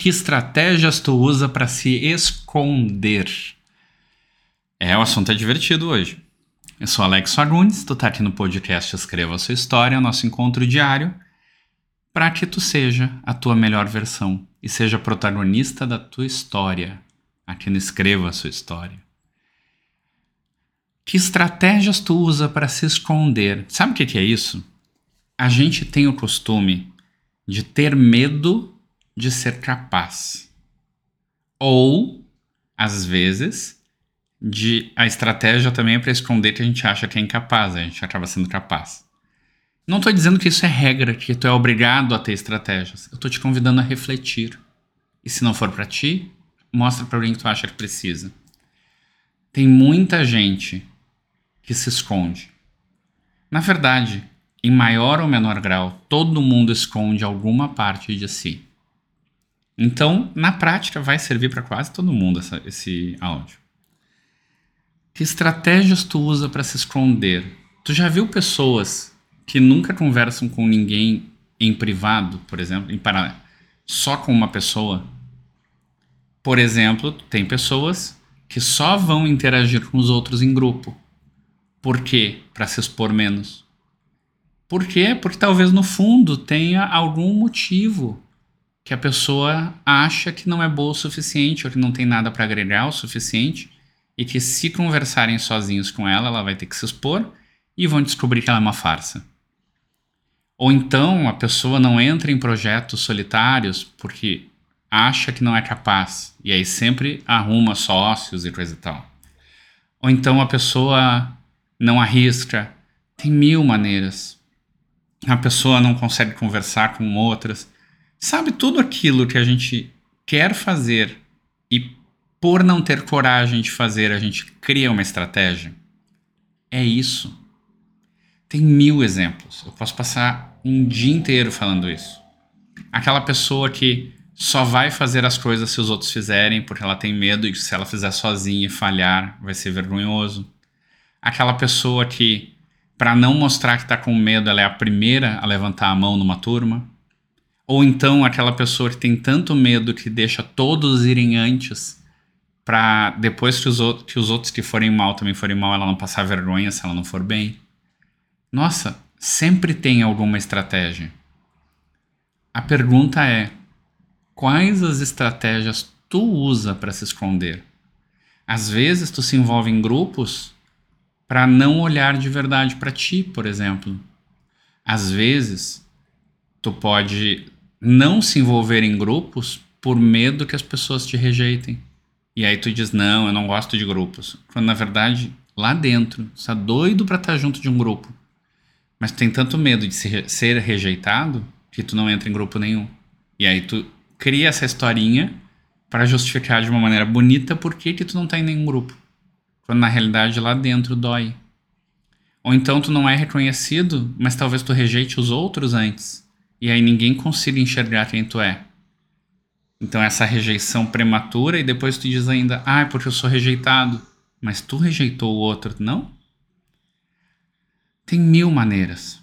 Que estratégias tu usa para se esconder? É, o assunto é divertido hoje. Eu sou Alex Fagundes, tu tá aqui no podcast Escreva a Sua História, nosso encontro diário, para que tu seja a tua melhor versão e seja protagonista da tua história, aqui no Escreva a Sua História. Que estratégias tu usa para se esconder? Sabe o que, que é isso? A gente tem o costume de ter medo de ser capaz. Ou, às vezes, de a estratégia também é para esconder que a gente acha que é incapaz, a gente acaba sendo capaz. Não estou dizendo que isso é regra, que tu é obrigado a ter estratégias. Eu estou te convidando a refletir. E se não for para ti, mostra para alguém que tu acha que precisa. Tem muita gente que se esconde. Na verdade, em maior ou menor grau, todo mundo esconde alguma parte de si. Então, na prática, vai servir para quase todo mundo essa, esse áudio. Que estratégias tu usa para se esconder? Tu já viu pessoas que nunca conversam com ninguém em privado, por exemplo, em para... só com uma pessoa? Por exemplo, tem pessoas que só vão interagir com os outros em grupo. Por quê? Para se expor menos. Por quê? Porque talvez no fundo tenha algum motivo que a pessoa acha que não é boa o suficiente ou que não tem nada para agregar o suficiente e que se conversarem sozinhos com ela, ela vai ter que se expor e vão descobrir que ela é uma farsa. Ou então a pessoa não entra em projetos solitários porque acha que não é capaz e aí sempre arruma sócios e coisa e tal. Ou então a pessoa não arrisca, tem mil maneiras. A pessoa não consegue conversar com outras Sabe tudo aquilo que a gente quer fazer e por não ter coragem de fazer, a gente cria uma estratégia? É isso. Tem mil exemplos. Eu posso passar um dia inteiro falando isso. Aquela pessoa que só vai fazer as coisas se os outros fizerem, porque ela tem medo e se ela fizer sozinha e falhar, vai ser vergonhoso. Aquela pessoa que, para não mostrar que está com medo, ela é a primeira a levantar a mão numa turma. Ou então aquela pessoa que tem tanto medo que deixa todos irem antes para depois que os, outros, que os outros que forem mal também forem mal, ela não passar vergonha se ela não for bem. Nossa, sempre tem alguma estratégia. A pergunta é: quais as estratégias tu usa para se esconder? Às vezes tu se envolve em grupos para não olhar de verdade para ti, por exemplo. Às vezes tu pode não se envolver em grupos por medo que as pessoas te rejeitem. E aí tu diz, não, eu não gosto de grupos. Quando na verdade, lá dentro, tu tá doido para estar tá junto de um grupo. Mas tem tanto medo de ser rejeitado que tu não entra em grupo nenhum. E aí tu cria essa historinha para justificar de uma maneira bonita por que, que tu não tá em nenhum grupo. Quando na realidade lá dentro dói. Ou então tu não é reconhecido, mas talvez tu rejeite os outros antes e aí ninguém consiga enxergar quem tu é. Então essa rejeição prematura e depois tu diz ainda, ah, é porque eu sou rejeitado, mas tu rejeitou o outro, não? Tem mil maneiras.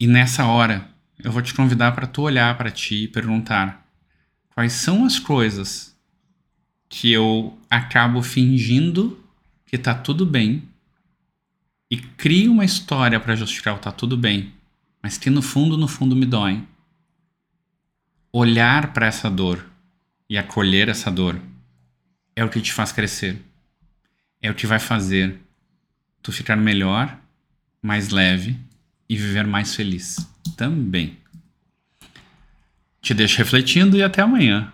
E nessa hora eu vou te convidar para tu olhar para ti e perguntar quais são as coisas que eu acabo fingindo que tá tudo bem e crio uma história para justificar o tá tudo bem mas que no fundo, no fundo me doem. Olhar para essa dor e acolher essa dor é o que te faz crescer. É o que vai fazer tu ficar melhor, mais leve e viver mais feliz também. Te deixo refletindo e até amanhã.